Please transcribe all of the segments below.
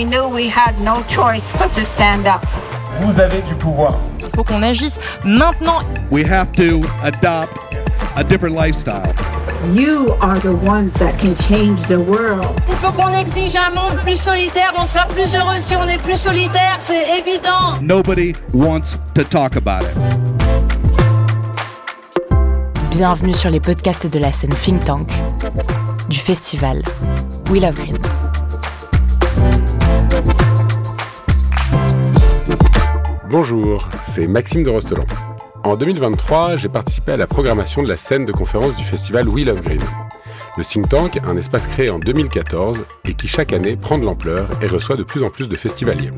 we knew we had no choice but to stand up. Vous avez du pouvoir. Il faut qu'on agisse maintenant. We have to adopt a different lifestyle. You are the ones that can change the world. Il faut qu'on exige un monde plus solidaire. On sera plus heureux si on est plus solidaire, c'est évident. Nobody wants to talk about it. Bienvenue sur les podcasts de la scène Think Tank du festival We Love Green. Bonjour, c'est Maxime de Rostelan. En 2023, j'ai participé à la programmation de la scène de conférence du festival We Love Green. Le think tank, un espace créé en 2014 et qui chaque année prend de l'ampleur et reçoit de plus en plus de festivaliers.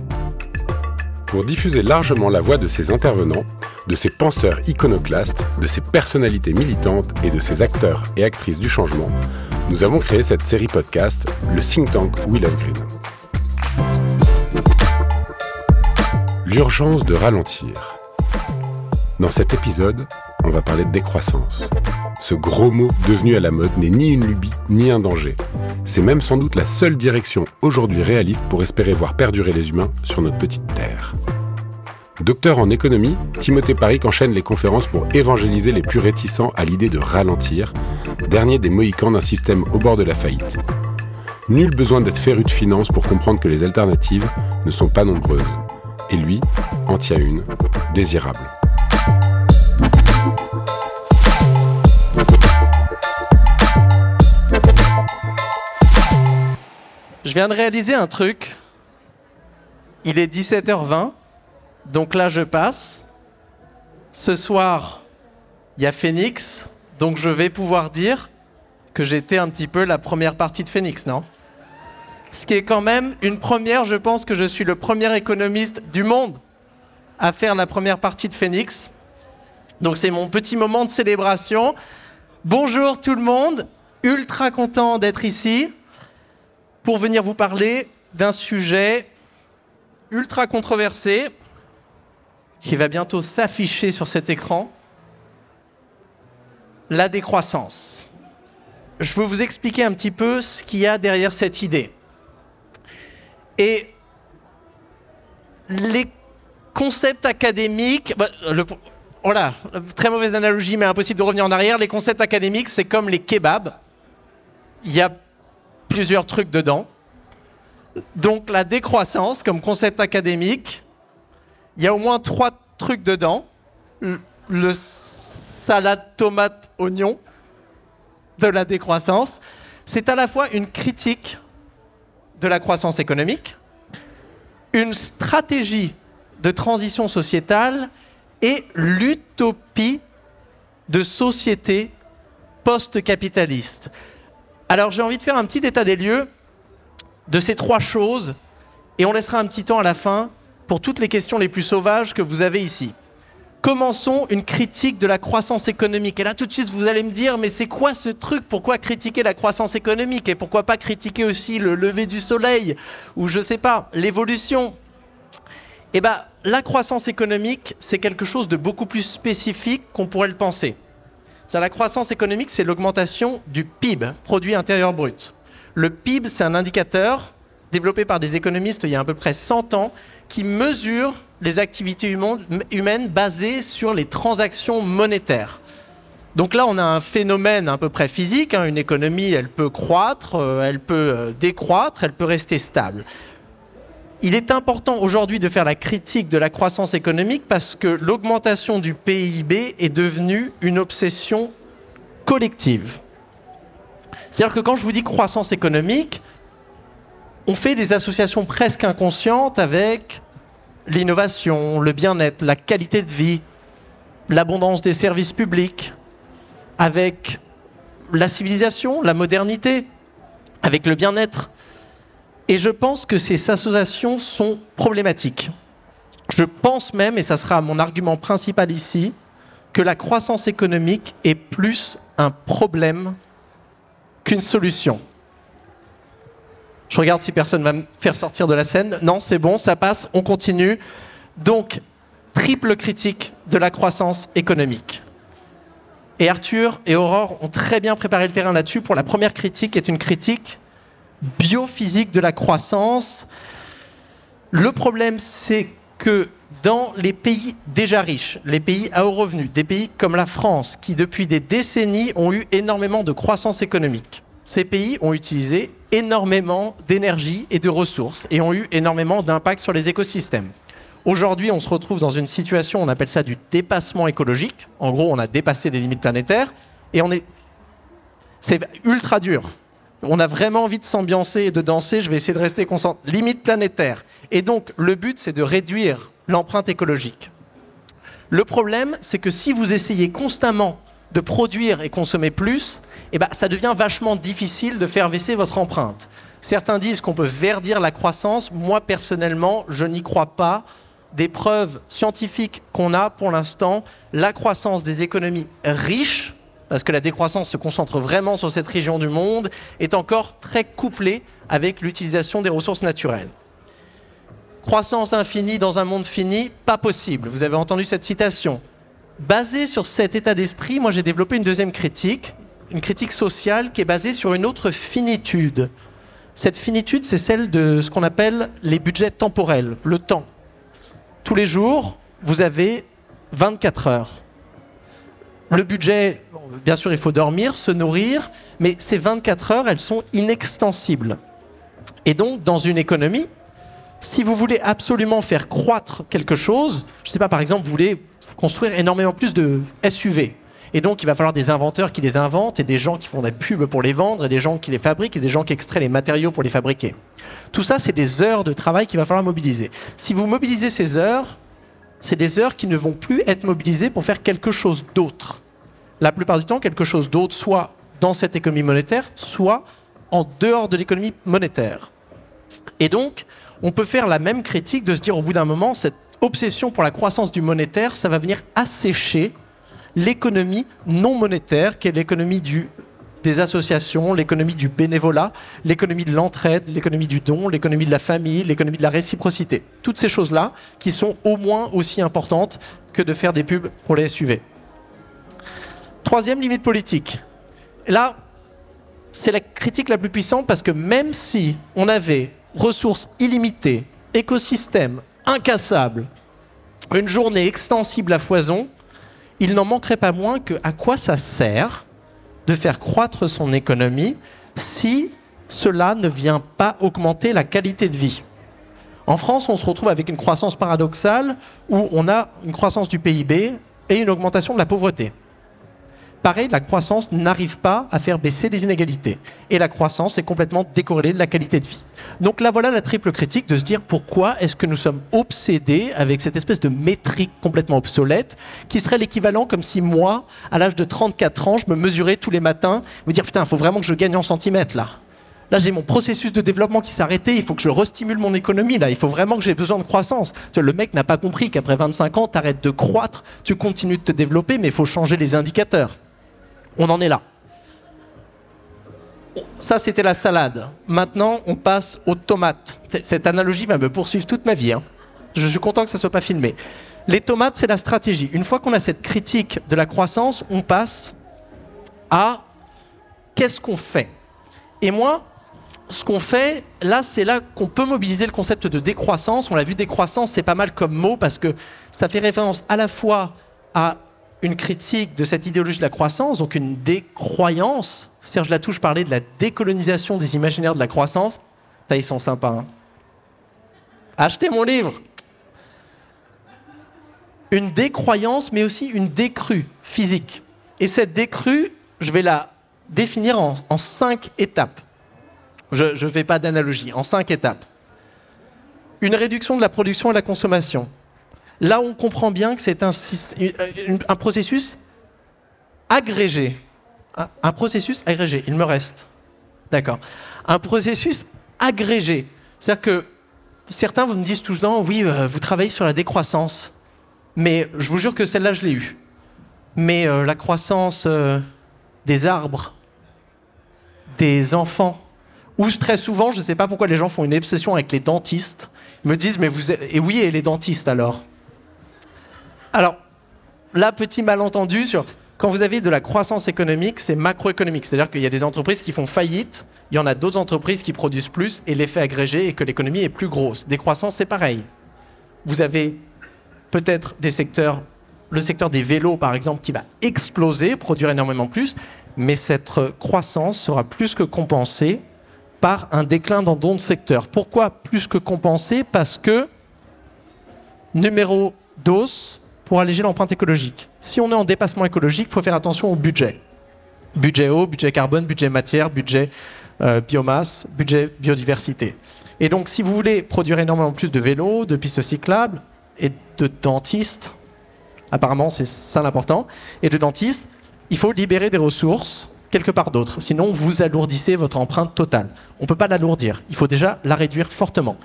Pour diffuser largement la voix de ces intervenants, de ces penseurs iconoclastes, de ces personnalités militantes et de ces acteurs et actrices du changement, nous avons créé cette série podcast, le think tank We Love Green. L'urgence de ralentir. Dans cet épisode, on va parler de décroissance. Ce gros mot devenu à la mode n'est ni une lubie ni un danger. C'est même sans doute la seule direction aujourd'hui réaliste pour espérer voir perdurer les humains sur notre petite terre. Docteur en économie, Timothée Paric enchaîne les conférences pour évangéliser les plus réticents à l'idée de ralentir, dernier des mohicans d'un système au bord de la faillite. Nul besoin d'être féru de finance pour comprendre que les alternatives ne sont pas nombreuses et lui en tient une, désirable. Je viens de réaliser un truc. Il est 17h20, donc là je passe. Ce soir, il y a Phoenix, donc je vais pouvoir dire que j'étais un petit peu la première partie de Phoenix, non? Ce qui est quand même une première. Je pense que je suis le premier économiste du monde à faire la première partie de Phoenix. Donc c'est mon petit moment de célébration. Bonjour tout le monde, ultra content d'être ici pour venir vous parler d'un sujet ultra controversé qui va bientôt s'afficher sur cet écran, la décroissance. Je veux vous expliquer un petit peu ce qu'il y a derrière cette idée. Et les concepts académiques, bah, voilà, très mauvaise analogie, mais impossible de revenir en arrière. Les concepts académiques, c'est comme les kebabs. Il y a plusieurs trucs dedans. Donc la décroissance, comme concept académique, il y a au moins trois trucs dedans. Le salade tomate oignon de la décroissance, c'est à la fois une critique de la croissance économique, une stratégie de transition sociétale et l'utopie de société post-capitaliste. Alors j'ai envie de faire un petit état des lieux de ces trois choses et on laissera un petit temps à la fin pour toutes les questions les plus sauvages que vous avez ici. Commençons une critique de la croissance économique. Et là, tout de suite, vous allez me dire, mais c'est quoi ce truc? Pourquoi critiquer la croissance économique? Et pourquoi pas critiquer aussi le lever du soleil? Ou je sais pas, l'évolution? Eh bien, la croissance économique, c'est quelque chose de beaucoup plus spécifique qu'on pourrait le penser. La croissance économique, c'est l'augmentation du PIB, produit intérieur brut. Le PIB, c'est un indicateur développé par des économistes il y a à peu près 100 ans qui mesure les activités humaines basées sur les transactions monétaires. Donc là, on a un phénomène à peu près physique. Hein. Une économie, elle peut croître, euh, elle peut euh, décroître, elle peut rester stable. Il est important aujourd'hui de faire la critique de la croissance économique parce que l'augmentation du PIB est devenue une obsession collective. C'est-à-dire que quand je vous dis croissance économique, on fait des associations presque inconscientes avec l'innovation, le bien-être, la qualité de vie, l'abondance des services publics, avec la civilisation, la modernité, avec le bien-être. Et je pense que ces associations sont problématiques. Je pense même, et ça sera mon argument principal ici, que la croissance économique est plus un problème qu'une solution. Je regarde si personne va me faire sortir de la scène. Non, c'est bon, ça passe, on continue. Donc, triple critique de la croissance économique. Et Arthur et Aurore ont très bien préparé le terrain là-dessus pour la première critique, qui est une critique biophysique de la croissance. Le problème, c'est que dans les pays déjà riches, les pays à haut revenu, des pays comme la France, qui depuis des décennies ont eu énormément de croissance économique, ces pays ont utilisé énormément d'énergie et de ressources et ont eu énormément d'impact sur les écosystèmes. Aujourd'hui, on se retrouve dans une situation, on appelle ça du dépassement écologique. En gros, on a dépassé les limites planétaires et on est. C'est ultra dur. On a vraiment envie de s'ambiancer et de danser. Je vais essayer de rester concentré. Limite planétaire. Et donc, le but, c'est de réduire l'empreinte écologique. Le problème, c'est que si vous essayez constamment de produire et consommer plus, eh ben, ça devient vachement difficile de faire baisser votre empreinte. Certains disent qu'on peut verdir la croissance. Moi, personnellement, je n'y crois pas. Des preuves scientifiques qu'on a pour l'instant, la croissance des économies riches, parce que la décroissance se concentre vraiment sur cette région du monde, est encore très couplée avec l'utilisation des ressources naturelles. Croissance infinie dans un monde fini, pas possible. Vous avez entendu cette citation. Basé sur cet état d'esprit, moi j'ai développé une deuxième critique, une critique sociale qui est basée sur une autre finitude. Cette finitude, c'est celle de ce qu'on appelle les budgets temporels, le temps. Tous les jours, vous avez 24 heures. Le budget, bien sûr, il faut dormir, se nourrir, mais ces 24 heures, elles sont inextensibles. Et donc, dans une économie, si vous voulez absolument faire croître quelque chose, je ne sais pas, par exemple, vous voulez construire énormément plus de SUV. Et donc, il va falloir des inventeurs qui les inventent, et des gens qui font des pubs pour les vendre, et des gens qui les fabriquent, et des gens qui extraient les matériaux pour les fabriquer. Tout ça, c'est des heures de travail qu'il va falloir mobiliser. Si vous mobilisez ces heures, c'est des heures qui ne vont plus être mobilisées pour faire quelque chose d'autre. La plupart du temps, quelque chose d'autre, soit dans cette économie monétaire, soit en dehors de l'économie monétaire. Et donc, on peut faire la même critique de se dire au bout d'un moment, cette obsession pour la croissance du monétaire, ça va venir assécher l'économie non monétaire, qui est l'économie du, des associations, l'économie du bénévolat, l'économie de l'entraide, l'économie du don, l'économie de la famille, l'économie de la réciprocité. Toutes ces choses-là qui sont au moins aussi importantes que de faire des pubs pour les SUV. Troisième limite politique. Là, c'est la critique la plus puissante parce que même si on avait ressources illimitées, écosystème incassable, une journée extensible à foison, il n'en manquerait pas moins que à quoi ça sert de faire croître son économie si cela ne vient pas augmenter la qualité de vie. En France, on se retrouve avec une croissance paradoxale où on a une croissance du PIB et une augmentation de la pauvreté. Pareil, la croissance n'arrive pas à faire baisser les inégalités. Et la croissance est complètement décorrélée de la qualité de vie. Donc là, voilà la triple critique de se dire pourquoi est-ce que nous sommes obsédés avec cette espèce de métrique complètement obsolète qui serait l'équivalent comme si moi, à l'âge de 34 ans, je me mesurais tous les matins, me dire putain, il faut vraiment que je gagne en centimètres là. Là, j'ai mon processus de développement qui s'est arrêté. Il faut que je restimule mon économie. Là, il faut vraiment que j'ai besoin de croissance. Le mec n'a pas compris qu'après 25 ans, tu arrêtes de croître, tu continues de te développer, mais il faut changer les indicateurs. On en est là. Ça, c'était la salade. Maintenant, on passe aux tomates. Cette analogie va me poursuivre toute ma vie. Hein. Je suis content que ça ne soit pas filmé. Les tomates, c'est la stratégie. Une fois qu'on a cette critique de la croissance, on passe à qu'est-ce qu'on fait? Et moi, ce qu'on fait, là, c'est là qu'on peut mobiliser le concept de décroissance. On l'a vu, décroissance, c'est pas mal comme mot parce que ça fait référence à la fois à une critique de cette idéologie de la croissance, donc une décroyance. Serge Latouche parlait de la décolonisation des imaginaires de la croissance. ils sont sympas. Hein. Achetez mon livre. Une décroyance, mais aussi une décrue physique. Et cette décrue, je vais la définir en, en cinq étapes. Je ne fais pas d'analogie, en cinq étapes. Une réduction de la production et de la consommation, Là, on comprend bien que c'est un, un, processus agrégé. Un, processus agrégé, il me reste. D'accord. Un processus agrégé. C'est-à-dire que certains vous me disent le temps, oui, euh, vous travaillez sur la décroissance. Mais je vous jure que celle-là, je l'ai eue. Mais euh, la croissance euh, des arbres, des enfants, ou très souvent, je ne sais pas pourquoi les gens font une obsession avec les dentistes, me disent, mais vous... Et oui, et les dentistes alors alors, là, petit malentendu sur Quand vous avez de la croissance économique, c'est macroéconomique. C'est-à-dire qu'il y a des entreprises qui font faillite, il y en a d'autres entreprises qui produisent plus et l'effet agrégé est que l'économie est plus grosse. Décroissance, c'est pareil. Vous avez peut-être des secteurs, le secteur des vélos par exemple, qui va exploser, produire énormément plus, mais cette croissance sera plus que compensée par un déclin dans d'autres secteurs. Pourquoi plus que compensée? Parce que, numéro dose, pour alléger l'empreinte écologique. Si on est en dépassement écologique, il faut faire attention au budget. Budget eau, budget carbone, budget matière, budget euh, biomasse, budget biodiversité. Et donc, si vous voulez produire énormément plus de vélos, de pistes cyclables et de dentistes, apparemment c'est ça l'important, et de dentistes, il faut libérer des ressources quelque part d'autre. Sinon, vous alourdissez votre empreinte totale. On ne peut pas l'alourdir. Il faut déjà la réduire fortement.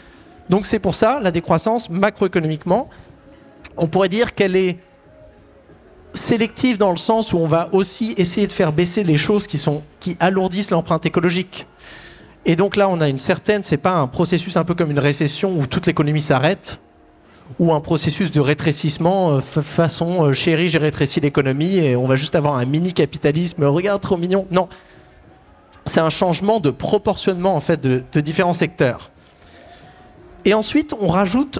Donc c'est pour ça, la décroissance, macroéconomiquement, on pourrait dire qu'elle est sélective dans le sens où on va aussi essayer de faire baisser les choses qui, sont, qui alourdissent l'empreinte écologique. Et donc là, on a une certaine, c'est pas un processus un peu comme une récession où toute l'économie s'arrête, ou un processus de rétrécissement euh, façon euh, chérie, j'ai rétréci l'économie et on va juste avoir un mini capitalisme. Regarde, trop mignon. Non, c'est un changement de proportionnement en fait de, de différents secteurs. Et ensuite, on rajoute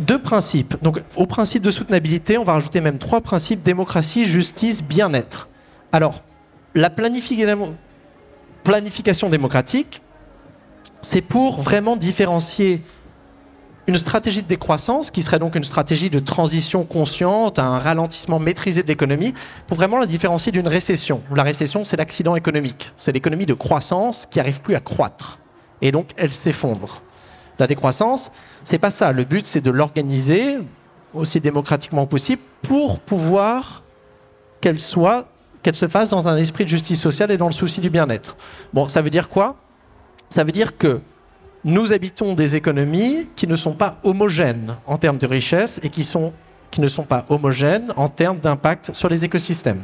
deux principes. Donc, au principe de soutenabilité, on va rajouter même trois principes démocratie, justice, bien-être. Alors, la planification démocratique, c'est pour vraiment différencier une stratégie de décroissance, qui serait donc une stratégie de transition consciente, un ralentissement maîtrisé de l'économie, pour vraiment la différencier d'une récession. La récession, c'est l'accident économique. C'est l'économie de croissance qui n'arrive plus à croître. Et donc, elle s'effondre. La décroissance, c'est pas ça. Le but, c'est de l'organiser aussi démocratiquement possible pour pouvoir qu'elle soit, qu'elle se fasse dans un esprit de justice sociale et dans le souci du bien-être. Bon, ça veut dire quoi? Ça veut dire que nous habitons des économies qui ne sont pas homogènes en termes de richesse et qui, qui ne sont pas homogènes en termes d'impact sur les écosystèmes.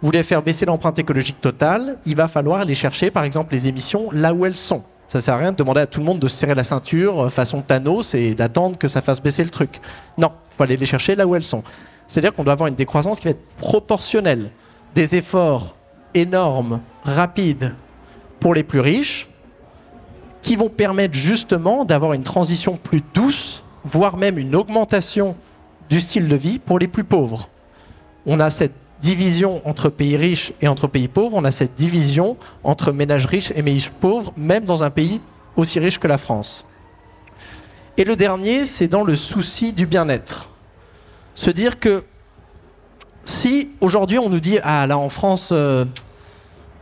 Vous voulez faire baisser l'empreinte écologique totale, il va falloir aller chercher par exemple les émissions là où elles sont. Ça sert à rien de demander à tout le monde de se serrer la ceinture euh, façon Thanos et d'attendre que ça fasse baisser le truc. Non, il faut aller les chercher là où elles sont. C'est-à-dire qu'on doit avoir une décroissance qui va être proportionnelle. Des efforts énormes, rapides pour les plus riches, qui vont permettre justement d'avoir une transition plus douce, voire même une augmentation du style de vie pour les plus pauvres. On a cette division entre pays riches et entre pays pauvres, on a cette division entre ménages riches et ménages pauvres, même dans un pays aussi riche que la France. Et le dernier, c'est dans le souci du bien-être. Se dire que si aujourd'hui on nous dit, ah là en France, euh,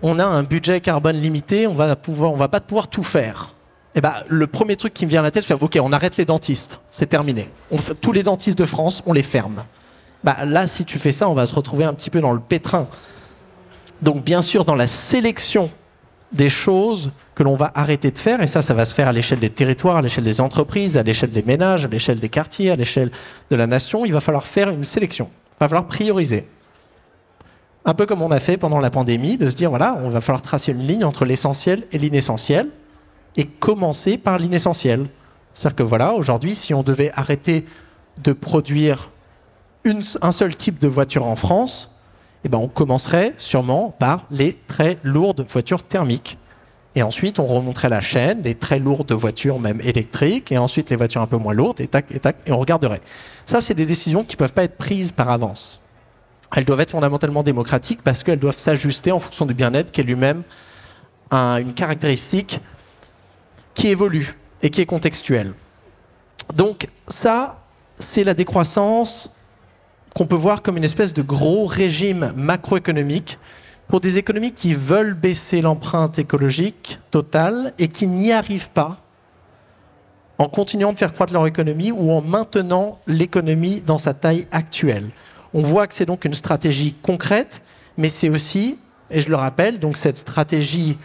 on a un budget carbone limité, on va va pas pouvoir tout faire. Eh ben, le premier truc qui me vient à la tête, c'est ok, on arrête les dentistes, c'est terminé. Tous les dentistes de France, on les ferme. Bah, là, si tu fais ça, on va se retrouver un petit peu dans le pétrin. Donc, bien sûr, dans la sélection des choses que l'on va arrêter de faire, et ça, ça va se faire à l'échelle des territoires, à l'échelle des entreprises, à l'échelle des ménages, à l'échelle des quartiers, à l'échelle de la nation, il va falloir faire une sélection. Il va falloir prioriser un peu comme on a fait pendant la pandémie, de se dire, voilà, on va falloir tracer une ligne entre l'essentiel et l'inessentiel, et commencer par l'inessentiel. C'est-à-dire que voilà, aujourd'hui, si on devait arrêter de produire un seul type de voiture en France, eh ben, on commencerait sûrement par les très lourdes voitures thermiques. Et ensuite, on remonterait la chaîne, des très lourdes voitures, même électriques, et ensuite les voitures un peu moins lourdes, et tac, et tac, et on regarderait. Ça, c'est des décisions qui ne peuvent pas être prises par avance elles doivent être fondamentalement démocratiques parce qu'elles doivent s'ajuster en fonction du bien-être qui est lui-même une caractéristique qui évolue et qui est contextuelle. Donc ça, c'est la décroissance qu'on peut voir comme une espèce de gros régime macroéconomique pour des économies qui veulent baisser l'empreinte écologique totale et qui n'y arrivent pas en continuant de faire croître leur économie ou en maintenant l'économie dans sa taille actuelle. On voit que c'est donc une stratégie concrète, mais c'est aussi, et je le rappelle, donc cette stratégie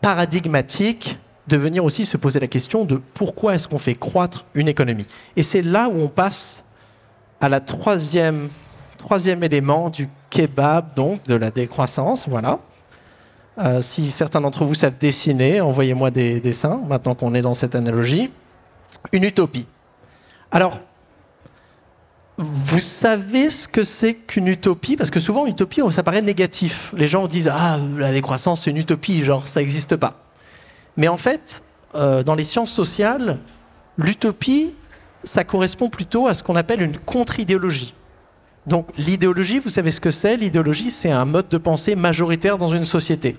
paradigmatique de venir aussi se poser la question de pourquoi est-ce qu'on fait croître une économie. Et c'est là où on passe à la troisième, troisième élément du kebab, donc de la décroissance. Voilà. Euh, si certains d'entre vous savent dessiner, envoyez-moi des dessins, maintenant qu'on est dans cette analogie. Une utopie. Alors, Vous savez ce que c'est qu'une utopie? Parce que souvent, utopie, ça paraît négatif. Les gens disent Ah, la décroissance, c'est une utopie, genre, ça n'existe pas. Mais en fait, euh, dans les sciences sociales, l'utopie, ça correspond plutôt à ce qu'on appelle une contre-idéologie. Donc, l'idéologie, vous savez ce que c'est? L'idéologie, c'est un mode de pensée majoritaire dans une société.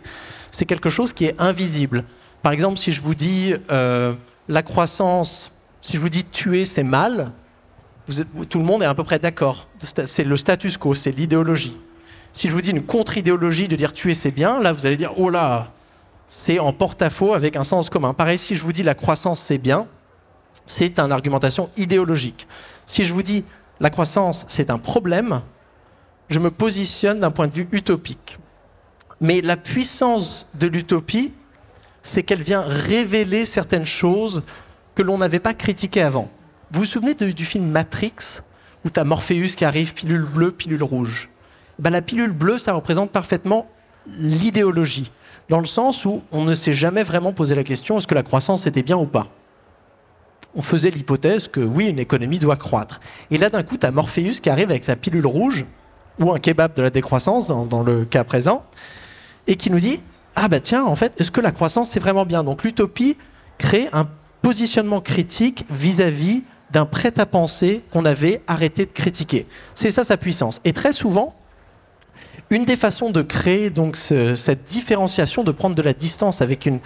C'est quelque chose qui est invisible. Par exemple, si je vous dis euh, la croissance, si je vous dis tuer, c'est mal, tout le monde est à peu près d'accord. C'est le status quo, c'est l'idéologie. Si je vous dis une contre-idéologie de dire tuer c'est bien, là vous allez dire oh là, c'est en porte-à-faux avec un sens commun. Pareil, si je vous dis la croissance c'est bien, c'est une argumentation idéologique. Si je vous dis la croissance c'est un problème, je me positionne d'un point de vue utopique. Mais la puissance de l'utopie, c'est qu'elle vient révéler certaines choses que l'on n'avait pas critiquées avant. Vous vous souvenez du film Matrix, où tu as Morpheus qui arrive, pilule bleue, pilule rouge? Ben, La pilule bleue, ça représente parfaitement l'idéologie, dans le sens où on ne s'est jamais vraiment posé la question est-ce que la croissance était bien ou pas? On faisait l'hypothèse que oui, une économie doit croître. Et là, d'un coup, tu as Morpheus qui arrive avec sa pilule rouge, ou un kebab de la décroissance, dans, le cas présent, et qui nous dit Ah bah tiens, en fait, est-ce que la croissance, c'est vraiment bien? Donc l'utopie crée un positionnement critique vis-à-vis d'un prêt-à-penser qu'on avait arrêté de critiquer. C'est ça sa puissance. Et très souvent, une des façons de créer donc cette différenciation, de prendre de la distance avec une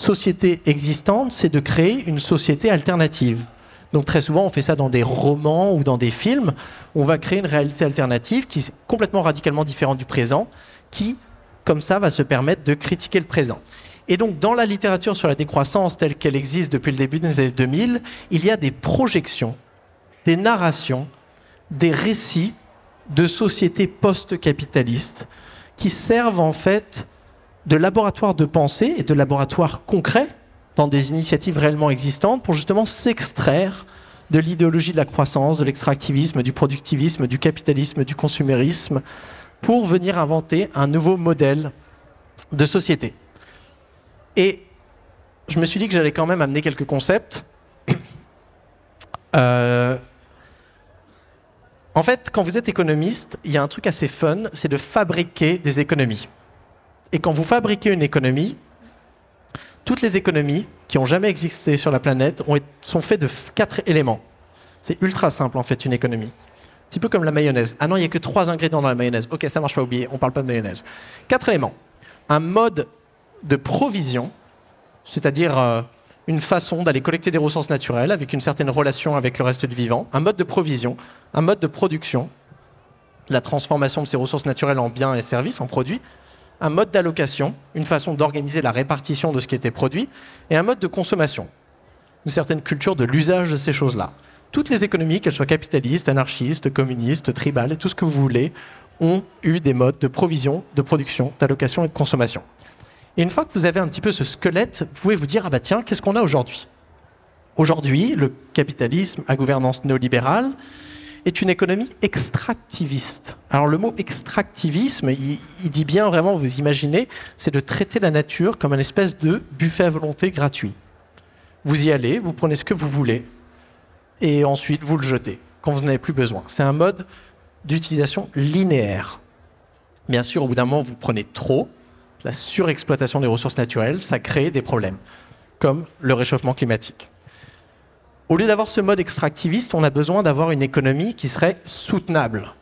société existante, c'est de créer une société alternative. Donc très souvent, on fait ça dans des romans ou dans des films. On va créer une réalité alternative qui est complètement radicalement différente du présent, qui, comme ça, va se permettre de critiquer le présent. Et donc, dans la littérature sur la décroissance telle qu'elle existe depuis le début des années 2000, il y a des projections, des narrations, des récits de sociétés post-capitalistes qui servent en fait de laboratoire de pensée et de laboratoire concret dans des initiatives réellement existantes pour justement s'extraire de l'idéologie de la croissance, de l'extractivisme, du productivisme, du capitalisme, du consumérisme, pour venir inventer un nouveau modèle de société. Et je me suis dit que j'allais quand même amener quelques concepts. Euh, en fait, quand vous êtes économiste, il y a un truc assez fun, c'est de fabriquer des économies. Et quand vous fabriquez une économie, toutes les économies qui ont jamais existé sur la planète sont faites de quatre éléments. C'est ultra simple en fait une économie. Un petit peu comme la mayonnaise. Ah non, il n'y a que trois ingrédients dans la mayonnaise. Ok, ça marche pas, oublier, on parle pas de mayonnaise. Quatre éléments. Un mode de provision, c'est-à-dire euh, une façon d'aller collecter des ressources naturelles avec une certaine relation avec le reste du vivant, un mode de provision, un mode de production, la transformation de ces ressources naturelles en biens et services, en produits, un mode d'allocation, une façon d'organiser la répartition de ce qui était produit, et un mode de consommation, une certaine culture de l'usage de ces choses-là. Toutes les économies, qu'elles soient capitalistes, anarchistes, communistes, tribales, et tout ce que vous voulez, ont eu des modes de provision, de production, d'allocation et de consommation. Et une fois que vous avez un petit peu ce squelette, vous pouvez vous dire ah bah tiens, qu'est-ce qu'on a aujourd'hui? Aujourd'hui, le capitalisme à gouvernance néolibérale est une économie extractiviste. Alors le mot extractivisme, il, dit bien vraiment, vous imaginez, c'est de traiter la nature comme une espèce de buffet à volonté gratuit. Vous y allez, vous prenez ce que vous voulez, et ensuite vous le jetez quand vous n'en avez plus besoin. C'est un mode d'utilisation linéaire. Bien sûr, au bout d'un moment, vous prenez trop, la surexploitation des ressources naturelles, ça crée des problèmes, comme le réchauffement climatique. Au lieu d'avoir ce mode extractiviste, on a besoin d'avoir une économie qui serait soutenable.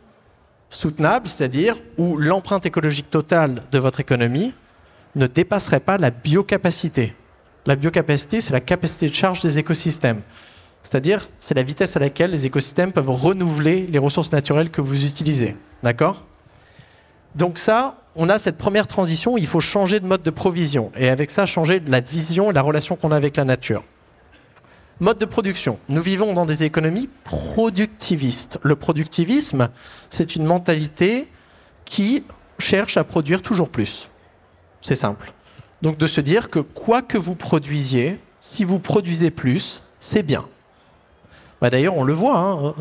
Soutenable, c'est-à-dire où l'empreinte écologique totale de votre économie ne dépasserait pas la biocapacité. La biocapacité, c'est la capacité de charge des écosystèmes. C'est-à-dire, c'est la vitesse à laquelle les écosystèmes peuvent renouveler les ressources naturelles que vous utilisez. D'accord? Donc ça, on a cette première transition où il faut changer de mode de provision et avec ça changer la vision et la relation qu'on a avec la nature. Mode de production. Nous vivons dans des économies productivistes. Le productivisme, c'est une mentalité qui cherche à produire toujours plus. C'est simple. Donc de se dire que quoi que vous produisiez, si vous produisez plus, c'est bien. Bah, d'ailleurs, on le voit. Hein.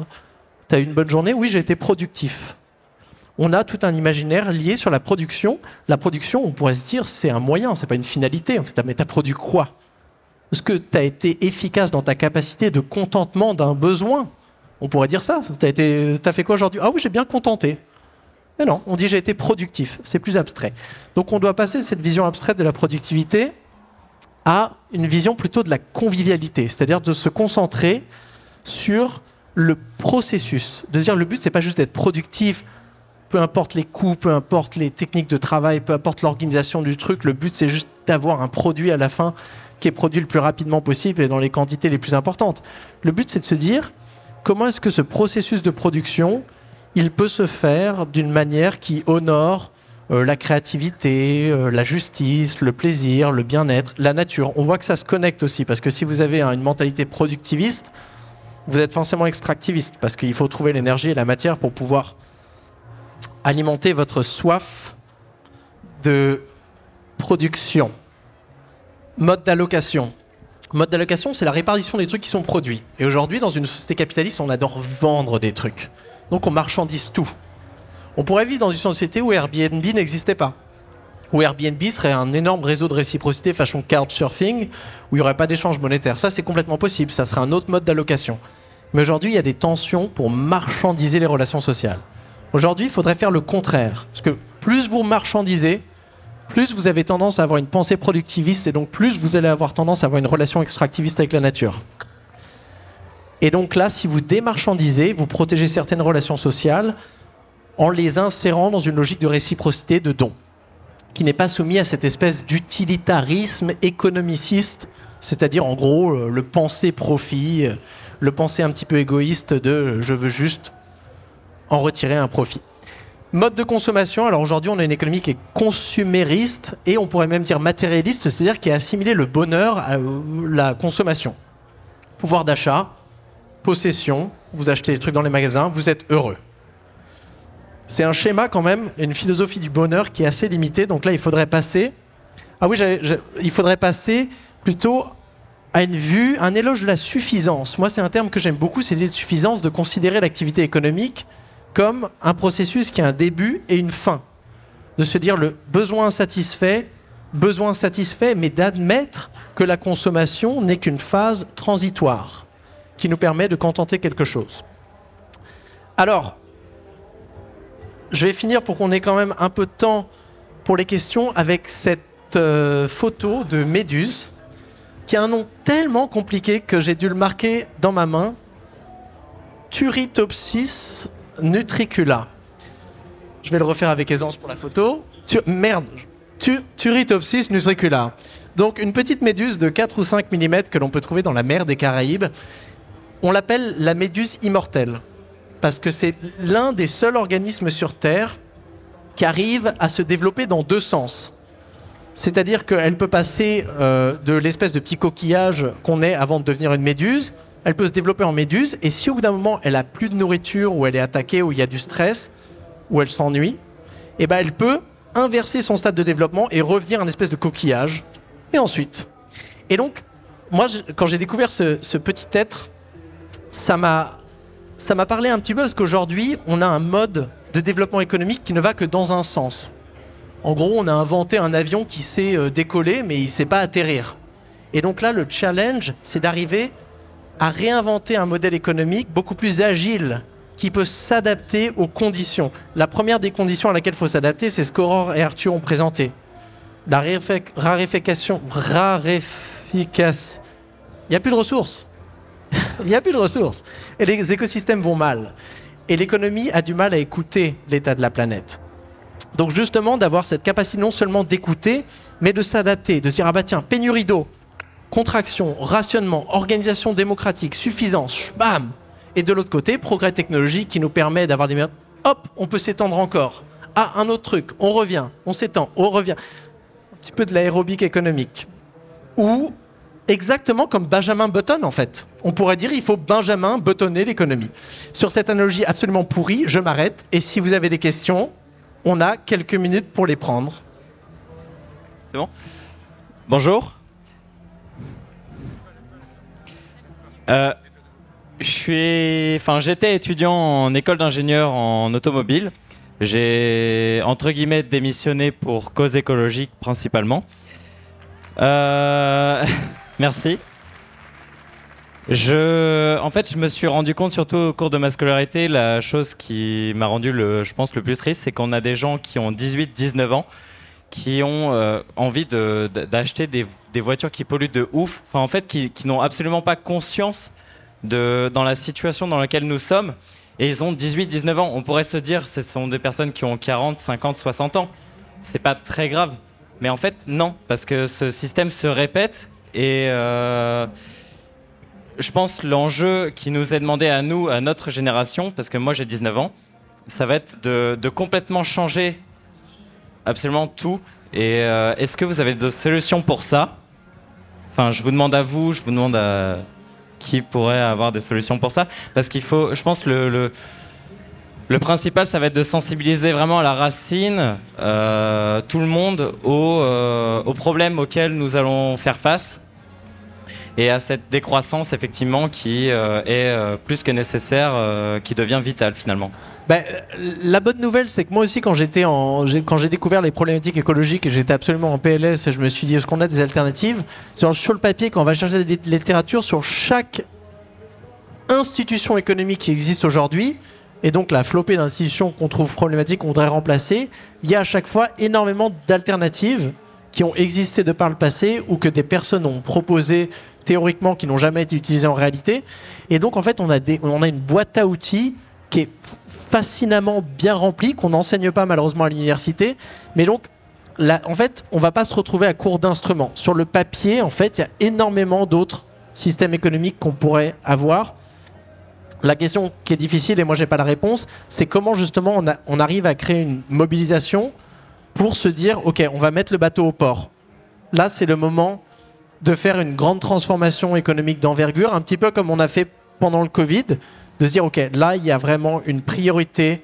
Tu as une bonne journée? Oui, j'ai été productif on a tout un imaginaire lié sur la production. La production, on pourrait se dire, c'est un moyen, c'est pas une finalité. En fait, mais tu as produit quoi? Est-ce que tu as été efficace dans ta capacité de contentement d'un besoin On pourrait dire ça. Été, t'as fait quoi aujourd'hui? Ah oui, j'ai bien contenté. Mais non, on dit j'ai été productif. C'est plus abstrait. Donc on doit passer de cette vision abstraite de la productivité à une vision plutôt de la convivialité, c'est-à-dire de se concentrer sur le processus, de dire le but c'est pas juste d'être productif, peu importe les coûts, peu importe les techniques de travail, peu importe l'organisation du truc, le but c'est juste d'avoir un produit à la fin qui est produit le plus rapidement possible et dans les quantités les plus importantes. Le but c'est de se dire comment est-ce que ce processus de production, il peut se faire d'une manière qui honore euh, la créativité, euh, la justice, le plaisir, le bien-être, la nature. On voit que ça se connecte aussi, parce que si vous avez une mentalité productiviste, vous êtes forcément extractiviste, parce qu'il faut trouver l'énergie et la matière pour pouvoir alimenter votre soif de production. Mode d'allocation. Mode d'allocation, c'est la répartition des trucs qui sont produits. Et aujourd'hui, dans une société capitaliste, on adore vendre des trucs. Donc on marchandise tout. On pourrait vivre dans une société où Airbnb n'existait pas. Où Airbnb serait un énorme réseau de réciprocité façon couchsurfing, où il n'y aurait pas d'échange monétaire. Ça, c'est complètement possible. Ça serait un autre mode d'allocation. Mais aujourd'hui, il y a des tensions pour marchandiser les relations sociales. Aujourd'hui, il faudrait faire le contraire. Parce que plus vous marchandisez, plus vous avez tendance à avoir une pensée productiviste et donc plus vous allez avoir tendance à avoir une relation extractiviste avec la nature. Et donc là, si vous démarchandisez, vous protégez certaines relations sociales en les insérant dans une logique de réciprocité de don, qui n'est pas soumis à cette espèce d'utilitarisme économiciste, c'est-à-dire en gros euh, le penser profit, euh, le penser un petit peu égoïste de je veux juste en retirer un profit. Mode de consommation, alors aujourd'hui on a une économie qui est consumériste et on pourrait même dire matérialiste, c'est-à-dire qui a assimilé le bonheur à la consommation. Pouvoir d'achat, possession, vous achetez des trucs dans les magasins, vous êtes heureux c'est un schéma quand même, une philosophie du bonheur qui est assez limitée. Donc là, il faudrait passer. Ah oui, il faudrait passer plutôt à une vue, un éloge de la suffisance. Moi, c'est un terme que j'aime beaucoup, c'est l'idée de suffisance, de considérer l'activité économique comme un processus qui a un début et une fin. De se dire le besoin satisfait, besoin satisfait, mais d'admettre que la consommation n'est qu'une phase transitoire qui nous permet de contenter quelque chose. Alors, je vais finir pour qu'on ait quand même un peu de temps pour les questions avec cette euh, photo de Méduse qui a un nom tellement compliqué que j'ai dû le marquer dans ma main. Turritopsis nutricula. Je vais le refaire avec aisance pour la photo. merde. Turritopsis nutricula. Donc une petite méduse de 4 ou 5 mm que l'on peut trouver dans la mer des Caraïbes. On l'appelle la méduse immortelle parce que c'est l'un des seuls organismes sur Terre qui arrive à se développer dans deux sens. C'est-à-dire qu'elle peut passer euh, de l'espèce de petit coquillage qu'on est avant de devenir une méduse, elle peut se développer en méduse, et si au bout d'un moment elle a plus de nourriture, ou elle est attaquée, ou il y a du stress, ou elle s'ennuie, eh ben elle peut inverser son stade de développement et revenir en espèce de coquillage. Et ensuite. Et donc, moi, quand j'ai découvert ce petit être, ça m'a ça m'a parlé un petit peu parce qu'aujourd'hui, on a un mode de développement économique qui ne va que dans un sens. En gros, on a inventé un avion qui sait euh, décoller, mais il ne sait pas atterrir. Et donc là, le challenge, c'est d'arriver à réinventer un modèle économique beaucoup plus agile, qui peut s'adapter aux conditions. La première des conditions à laquelle il faut s'adapter, c'est ce qu'Aurore et Arthur ont présenté. La raréfaction, raréfication. Il n'y a plus de ressources. Il n'y a plus de ressources. Et les écosystèmes vont mal. Et l'économie a du mal à écouter l'état de la planète. Donc justement, d'avoir cette capacité non seulement d'écouter, mais de s'adapter, de se dire, ah bah tiens, pénurie d'eau, contraction, rationnement, organisation démocratique, suffisance, bam Et de l'autre côté, progrès technologique qui nous permet d'avoir des... Hop, on peut s'étendre encore. Ah, un autre truc, on revient, on s'étend, on revient. Un petit peu de l'aérobique économique. Ou exactement comme Benjamin Button en fait. On pourrait dire il faut Benjamin buttonner l'économie. Sur cette analogie absolument pourrie, je m'arrête et si vous avez des questions, on a quelques minutes pour les prendre. C'est bon? Bonjour. Euh, je suis, enfin, j'étais étudiant en école d'ingénieur en automobile. J'ai entre guillemets démissionné pour cause écologique principalement. Euh... Merci. Je, en fait, je me suis rendu compte, surtout au cours de ma scolarité, la chose qui m'a rendu, le, je pense, le plus triste, c'est qu'on a des gens qui ont 18-19 ans, qui ont euh, envie d'acheter des, des voitures qui polluent de ouf, enfin, en fait, qui, qui n'ont absolument pas conscience de, dans la situation dans laquelle nous sommes. Et ils ont 18-19 ans. On pourrait se dire, ce sont des personnes qui ont 40, 50, 60 ans. C'est pas très grave. Mais en fait, non, parce que ce système se répète et euh, je pense l'enjeu qui nous est demandé à nous, à notre génération, parce que moi j'ai 19 ans, ça va être de complètement changer absolument tout. Et euh, est-ce que vous avez des solutions pour ça? Enfin, je vous demande à vous, je vous demande à qui pourrait avoir des solutions pour ça, parce qu'il faut, je pense, le, le, principal, ça va être de sensibiliser vraiment à la racine euh, tout le monde aux, euh, aux problèmes auxquels nous allons faire face et à cette décroissance effectivement qui euh, est euh, plus que nécessaire, euh, qui devient vitale finalement. Ben, la bonne nouvelle, c'est que moi aussi, quand j'étais en, quand j'ai découvert les problématiques écologiques et j'étais absolument en PLS, je me suis dit, est-ce qu'on a des alternatives? Sur, sur le papier, quand on va chercher la lit- littérature sur chaque institution économique qui existe aujourd'hui, et donc la flopée d'institutions qu'on trouve problématiques, qu'on voudrait remplacer, il y a à chaque fois énormément d'alternatives qui ont existé de par le passé ou que des personnes ont proposé théoriquement qui n'ont jamais été utilisées en réalité. Et donc en fait, on a, une boîte à outils qui est fascinamment bien remplie, qu'on n'enseigne pas malheureusement à l'université. Mais donc, en fait, on va pas se retrouver à court d'instruments. Sur le papier, en fait, il y a énormément d'autres systèmes économiques qu'on pourrait avoir. La question qui est difficile, et moi j'ai pas la réponse, c'est comment justement on arrive à créer une mobilisation pour se dire, ok, on va mettre le bateau au port. Là, c'est le moment de faire une grande transformation économique d'envergure, un petit peu comme on a fait pendant le Covid, de se dire, ok, là, il y a vraiment une priorité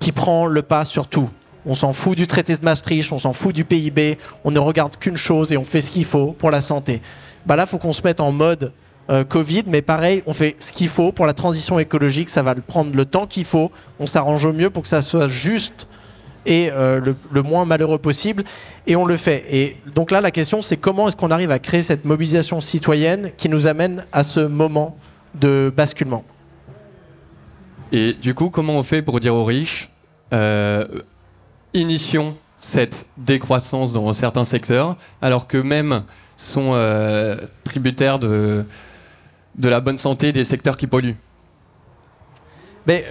qui prend le pas sur tout. On s'en fout du traité de Maastricht, on s'en fout du PIB, on ne regarde qu'une chose et on fait ce qu'il faut pour la santé. Bah là, il faut qu'on se mette en mode euh, Covid, mais pareil, on fait ce qu'il faut pour la transition écologique, ça va prendre le temps qu'il faut, on s'arrange au mieux pour que ça soit juste et euh, le, le moins malheureux possible, et on le fait. Et donc là, la question, c'est comment est-ce qu'on arrive à créer cette mobilisation citoyenne qui nous amène à ce moment de basculement? Et du coup, comment on fait pour dire aux riches, euh, initions cette décroissance dans certains secteurs, alors qu'eux-mêmes sont euh, tributaires de, de la bonne santé des secteurs qui polluent? Mais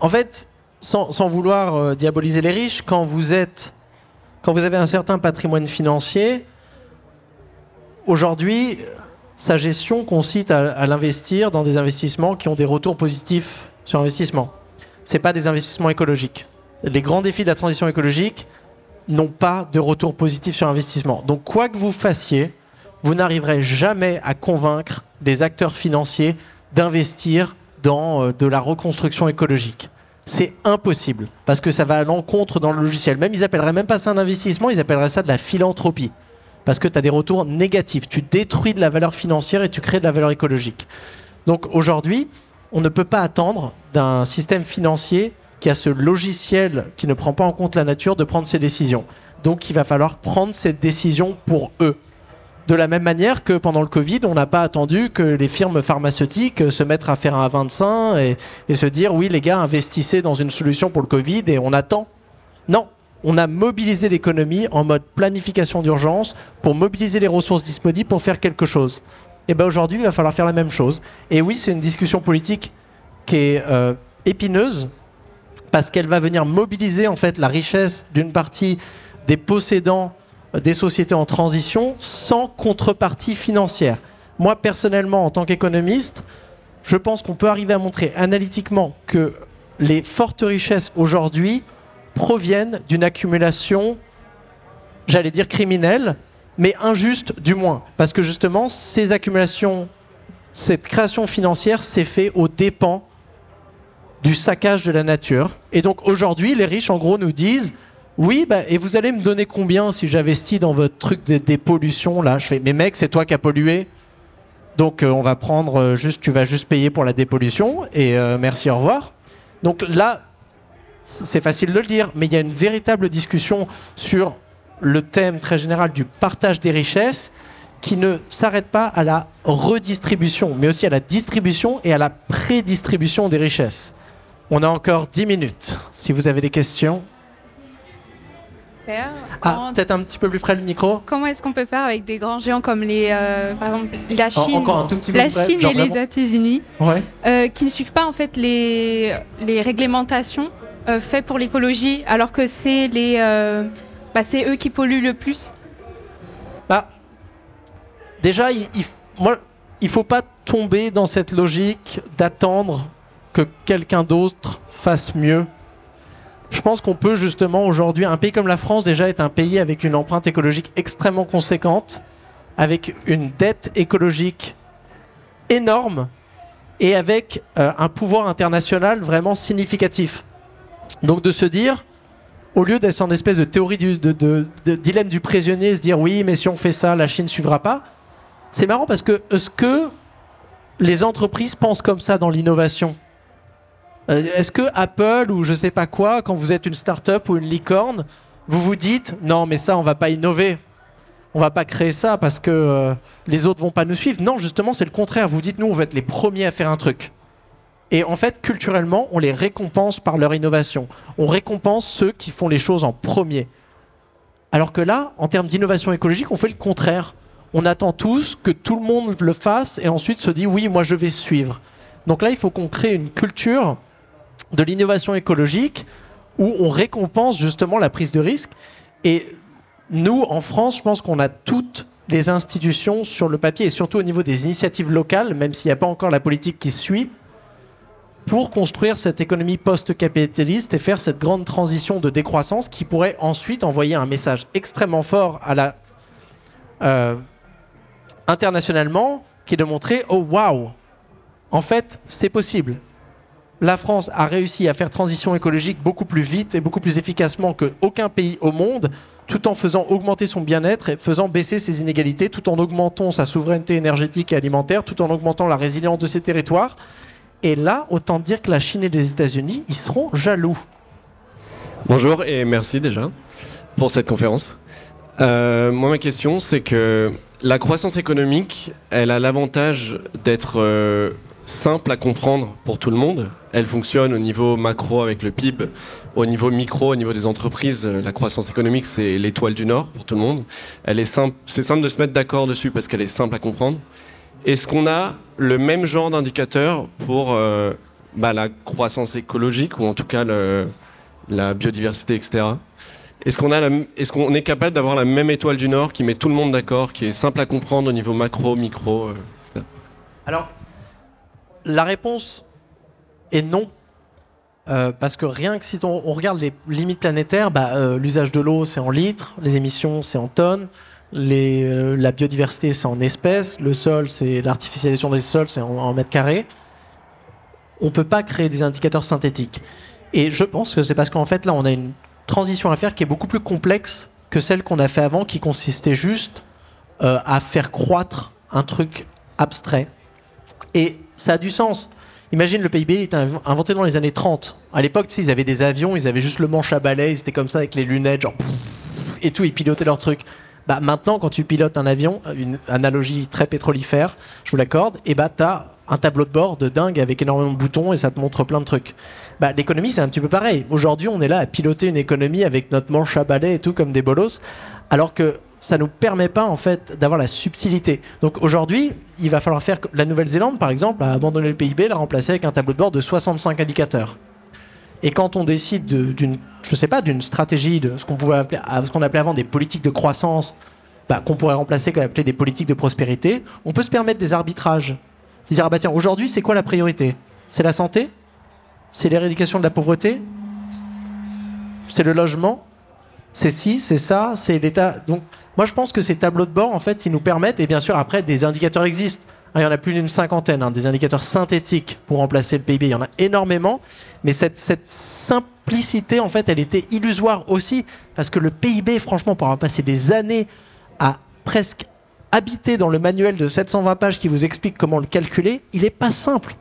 en fait, sans, vouloir euh, diaboliser les riches, quand vous êtes, quand vous avez un certain patrimoine financier, aujourd'hui, sa gestion consiste à, l'investir dans des investissements qui ont des retours positifs sur investissement. C'est pas des investissements écologiques. Les grands défis de la transition écologique n'ont pas de retour positif sur investissement. Donc quoi que vous fassiez, vous n'arriverez jamais à convaincre des acteurs financiers d'investir dans euh, de la reconstruction écologique. C'est impossible parce que ça va à l'encontre dans le logiciel. Même ils appelleraient même pas ça un investissement, ils appelleraient ça de la philanthropie. Parce que tu as des retours négatifs. Tu détruis de la valeur financière et tu crées de la valeur écologique. Donc aujourd'hui, on ne peut pas attendre d'un système financier qui a ce logiciel qui ne prend pas en compte la nature de prendre ses décisions. Donc il va falloir prendre cette décision pour eux. De la même manière que pendant le Covid, on n'a pas attendu que les firmes pharmaceutiques se mettent à faire un 25 et, et se dire oui les gars investissez dans une solution pour le Covid et on attend. Non, on a mobilisé l'économie en mode planification d'urgence pour mobiliser les ressources disponibles pour faire quelque chose. Et bien aujourd'hui, il va falloir faire la même chose. Et oui, c'est une discussion politique qui est euh, épineuse parce qu'elle va venir mobiliser en fait la richesse d'une partie des possédants des sociétés en transition sans contrepartie financière. Moi personnellement, en tant qu'économiste, je pense qu'on peut arriver à montrer analytiquement que les fortes richesses aujourd'hui proviennent d'une accumulation, j'allais dire criminelle, mais injuste du moins. Parce que justement, ces accumulations, cette création financière s'est fait aux dépens du saccage de la nature. Et donc aujourd'hui, les riches, en gros, nous disent Oui, bah, et vous allez me donner combien si j'investis dans votre truc des, des pollutions là? Je fais Mais mec, c'est toi qui as pollué. Donc euh, on va prendre euh, juste, tu vas juste payer pour la dépollution et euh, merci, au revoir. Donc là, c'est facile de le dire, mais il y a une véritable discussion sur le thème très général du partage des richesses qui ne s'arrête pas à la redistribution, mais aussi à la distribution et à la prédistribution des richesses. On a encore 10 minutes. Si vous avez des questions. Faire Ah, peut-être un petit peu plus près le micro. Comment est-ce qu'on peut faire avec des grands géants comme les, euh, par exemple, la Chine, un tout petit la près, et les. États-Unis, Ouais. euh, qui ne suivent pas en fait les, les réglementations euh, faites pour l'écologie, alors que c'est les, bah, c'est eux qui polluent le plus. Bah, déjà, il, il, moi, il faut pas tomber dans cette logique d'attendre que quelqu'un d'autre fasse mieux. Je pense qu'on peut justement aujourd'hui, un pays comme la France déjà est un pays avec une empreinte écologique extrêmement conséquente, avec une dette écologique énorme et avec euh, un pouvoir international vraiment significatif. Donc de se dire, au lieu d'être en espèce de théorie du dilemme du prisonnier, se dire oui, mais si on fait ça, la Chine suivra pas. C'est marrant parce que est-ce que les entreprises pensent comme ça dans l'innovation? Euh, Est-ce que Apple ou je sais pas quoi, quand vous êtes une start-up ou une licorne, vous vous dites non, mais ça, on va pas innover. On va pas créer ça parce que euh, les autres vont pas nous suivre. Non, justement, c'est le contraire. Vous dites nous, on va être les premiers à faire un truc. Et en fait, culturellement, on les récompense par leur innovation. On récompense ceux qui font les choses en premier. Alors que là, en termes d'innovation écologique, on fait le contraire. On attend tous que tout le monde le fasse et ensuite se dit oui, moi je vais suivre. Donc là, il faut qu'on crée une culture de l'innovation écologique où on récompense justement la prise de risque. Et nous, en France, je pense qu'on a toutes les institutions sur le papier et surtout au niveau des initiatives locales, même s'il n'y a pas encore la politique qui suit, pour construire cette économie post-capitaliste et faire cette grande transition de décroissance qui pourrait ensuite envoyer un message extrêmement fort à la euh, internationalement, qui est de montrer oh waouh, en fait c'est possible. La France a réussi à faire transition écologique beaucoup plus vite et beaucoup plus efficacement que aucun pays au monde, tout en faisant augmenter son bien-être et faisant baisser ses inégalités, tout en augmentant sa souveraineté énergétique et alimentaire, tout en augmentant la résilience de ses territoires. Et là, autant dire que la Chine et les États-Unis, ils seront jaloux. Bonjour et merci déjà pour cette conférence. Euh, moi, ma question, c'est que la croissance économique, elle a l'avantage d'être euh, simple à comprendre pour tout le monde. Elle fonctionne au niveau macro avec le PIB, au niveau micro, au niveau des entreprises. euh, La croissance économique, c'est l'étoile du Nord pour tout le monde. Elle est simple, c'est simple de se mettre d'accord dessus parce qu'elle est simple à comprendre. Est-ce qu'on a le même genre d'indicateur pour euh, bah, la croissance écologique ou en tout cas la biodiversité, etc. Est-ce qu'on est-ce qu'on est capable d'avoir la même étoile du Nord qui met tout le monde d'accord, qui est simple à comprendre au niveau macro, micro, euh, etc. Alors, la réponse est non. Euh, parce que rien que si on, regarde les limites planétaires, bah, euh, l'usage de l'eau c'est en litres, les émissions c'est en tonnes, euh, la biodiversité c'est en espèces, le sol c'est l'artificialisation des sols c'est en, en mètres carrés. On peut pas créer des indicateurs synthétiques. Et je pense que c'est parce qu'en fait là on a une transition à faire qui est beaucoup plus complexe que celle qu'on a fait avant, qui consistait juste à faire croître un truc abstrait. Et ça a du sens. Imagine le PIB, il était inv- inventé dans les années 30. À l'époque, tu ils avaient des avions, ils avaient juste le manche à balai, ils étaient comme ça avec les lunettes, genre et tout, ils pilotaient leur truc. Bah maintenant, quand tu pilotes un avion, une analogie très pétrolifère, je vous l'accorde, et bah t'as un tableau de bord de dingue avec énormément de boutons et ça te montre plein de trucs. Bah l'économie, c'est un petit peu pareil. Aujourd'hui, on est là à piloter une économie avec notre manche à balai et tout comme des bolos, alors que ça nous permet pas en fait d'avoir la subtilité. Donc aujourd'hui, il va falloir faire la Nouvelle-Zélande, par exemple, a abandonné le PIB, l'a remplacé avec un tableau de bord de 65 indicateurs. Et quand on décide de- d'une, je sais pas, d'une stratégie de ce qu'on pouvait appelait avant des politiques de croissance, bah, qu'on pourrait remplacer, qu'on appelait des politiques de prospérité, on peut se permettre des arbitrages. Se dire, ah bah aujourd'hui, c'est quoi la priorité? C'est la santé? C'est l'éradication de la pauvreté? C'est le logement? C'est ci, c'est ça, c'est l'État? Moi, je pense que ces tableaux de bord, en fait, ils nous permettent, et bien sûr, après, des indicateurs existent. Hein, Il y en a plus d'une cinquantaine, hein, des indicateurs synthétiques pour remplacer le PIB. Il y en a énormément. Mais cette, cette simplicité, en fait, elle était illusoire aussi. Parce que le PIB, franchement, pour avoir passé des années à presque habiter dans le manuel de 720 pages qui vous explique comment le calculer, il n'est pas simple.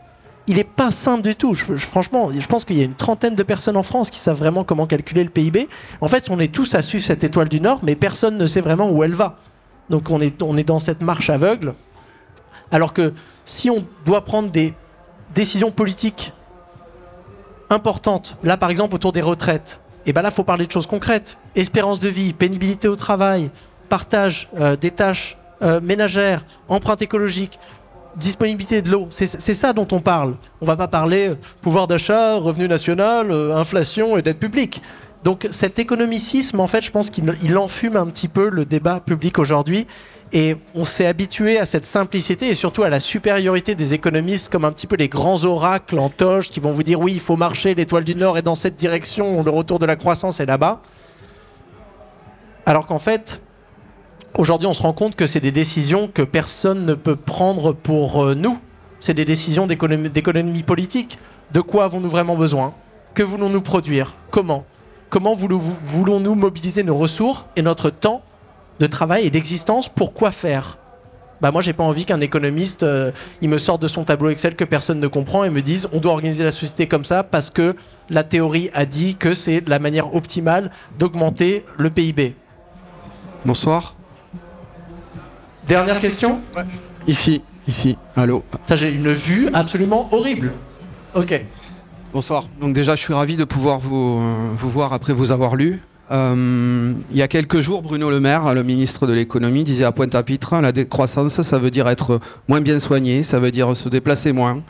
Il n'est pas simple du tout. Franchement, je pense qu'il y a une trentaine de personnes en France qui savent vraiment comment calculer le PIB. En fait, on est tous à suivre cette étoile du Nord, mais personne ne sait vraiment où elle va. Donc on est, on est dans cette marche aveugle. Alors que si on doit prendre des décisions politiques importantes, là par exemple autour des retraites, et ben là il faut parler de choses concrètes. Espérance de vie, pénibilité au travail, partage euh, des tâches euh, ménagères, empreinte écologique, disponibilité de l'eau. C'est ça dont on parle. On va pas parler euh, pouvoir d'achat, revenu national, euh, inflation et dette publique. Donc cet économicisme, en fait, je pense qu'il il enfume un petit peu le débat public aujourd'hui. Et on s'est habitué à cette simplicité et surtout à la supériorité des économistes comme un petit peu les grands oracles en toge qui vont vous dire oui, il faut marcher, l'étoile du Nord est dans cette direction, le retour de la croissance est là-bas. Alors qu'en fait, aujourd'hui, on se rend compte que c'est des décisions que personne ne peut prendre pour euh, nous. C'est des décisions d'économie politique. De quoi avons-nous vraiment besoin? Que voulons-nous produire? Comment? Comment voulons- voulons-nous mobiliser nos ressources et notre temps de travail et d'existence pour quoi faire? Bah moi j'ai pas envie qu'un économiste euh, il me sorte de son tableau Excel que personne ne comprend et me dise on doit organiser la société comme ça parce que la théorie a dit que c'est la manière optimale d'augmenter le PIB. Bonsoir. Dernière question Ici, ici. Allô. J'ai une vue absolument horrible. Ok. Bonsoir. Donc déjà, je suis ravi de pouvoir vous, euh, vous voir après vous avoir lu. Euh, il y a quelques jours, Bruno Le Maire, le ministre de l'économie, disait à Pointe-à-Pitre, la décroissance, ça veut dire être moins bien soigné, ça veut dire se déplacer moins,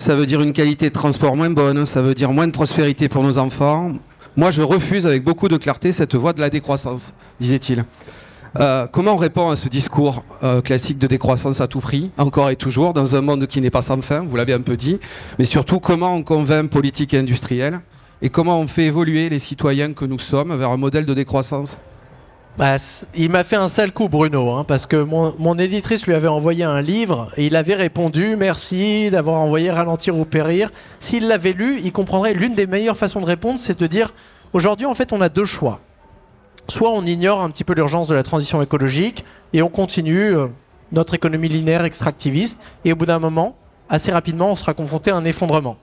ça veut dire une qualité de transport moins bonne, ça veut dire moins de prospérité pour nos enfants. Moi, je refuse avec beaucoup de clarté cette voie de la décroissance, disait-il. Euh, comment on répond à ce discours euh, classique de décroissance à tout prix, encore et toujours, dans un monde qui n'est pas sans fin, vous l'avez un peu dit, mais surtout comment on convainc politique et industriels et comment on fait évoluer les citoyens que nous sommes vers un modèle de décroissance? Bah, il m'a fait un sale coup, Bruno, hein, parce que mon éditrice lui avait envoyé un livre et il avait répondu merci d'avoir envoyé Ralentir ou Périr. S'il l'avait lu, il comprendrait l'une des meilleures façons de répondre, c'est de dire aujourd'hui, en fait, on a deux choix. Soit on ignore un petit peu l'urgence de la transition écologique et on continue euh, notre économie linéaire extractiviste, et au bout d'un moment, assez rapidement, on sera confronté à un effondrement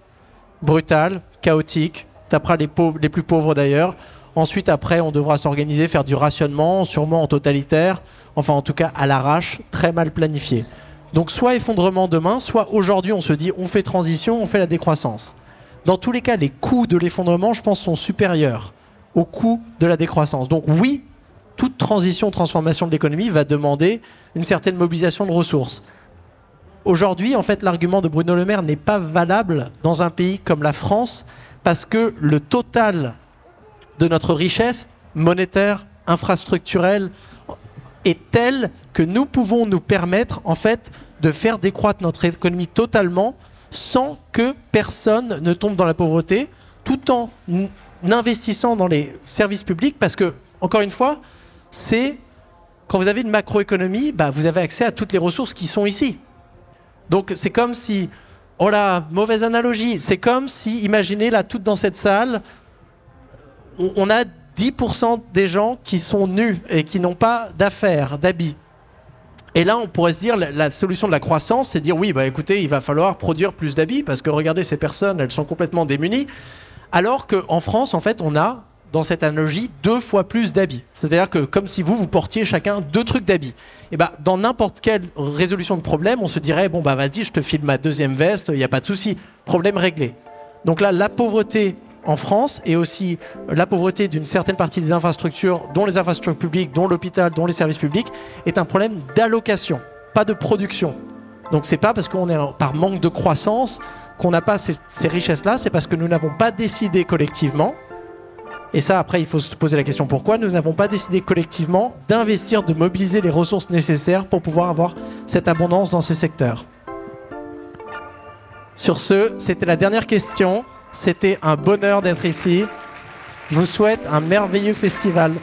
brutal, chaotique, tapera les, les plus pauvres d'ailleurs. Ensuite, après, on devra s'organiser, faire du rationnement, sûrement en totalitaire, enfin en tout cas à l'arrache, très mal planifié. Donc soit effondrement demain, soit aujourd'hui on se dit on fait transition, on fait la décroissance. Dans tous les cas, les coûts de l'effondrement, je pense, sont supérieurs aux coûts de la décroissance. Donc oui, toute transition, transformation de l'économie va demander une certaine mobilisation de ressources. Aujourd'hui, en fait, l'argument de Bruno Le Maire n'est pas valable dans un pays comme la France parce que le total de notre richesse monétaire, infrastructurelle, est tel que nous pouvons nous permettre, en fait, de faire décroître notre économie totalement sans que personne ne tombe dans la pauvreté, tout en investissant dans les services publics parce que, encore une fois, c'est quand vous avez une macroéconomie, bah, vous avez accès à toutes les ressources qui sont ici. Donc c'est comme si, oh là, mauvaise analogie, c'est comme si, imaginez là, toutes dans cette salle, on, a 10% des gens qui sont nus et qui n'ont pas d'affaires, d'habits. Et là, on pourrait se dire, la, la solution de la croissance, c'est de dire, oui, bah écoutez, il va falloir produire plus d'habits parce que regardez, ces personnes, elles sont complètement démunies. Alors qu'en France, en fait, on a, dans cette analogie, deux fois plus d'habits. C'est-à-dire que comme si vous, vous portiez chacun deux trucs d'habits. Et bah, dans n'importe quelle résolution de problème, on se dirait, bon, bah vas-y, je te file ma deuxième veste, il n'y a pas de souci. Problème réglé. Donc là, la pauvreté en France et aussi la pauvreté d'une certaine partie des infrastructures, dont les infrastructures publiques, dont l'hôpital, dont les services publics, est un problème d'allocation, pas de production. Donc c'est pas parce qu'on est par manque de croissance qu'on n'a pas ces, richesses-là, c'est parce que nous n'avons pas décidé collectivement. Et ça, après, il faut se poser la question pourquoi nous n'avons pas décidé collectivement d'investir, de mobiliser les ressources nécessaires pour pouvoir avoir cette abondance dans ces secteurs? Sur ce, c'était la dernière question. C'était un bonheur d'être ici. Je vous souhaite un merveilleux festival.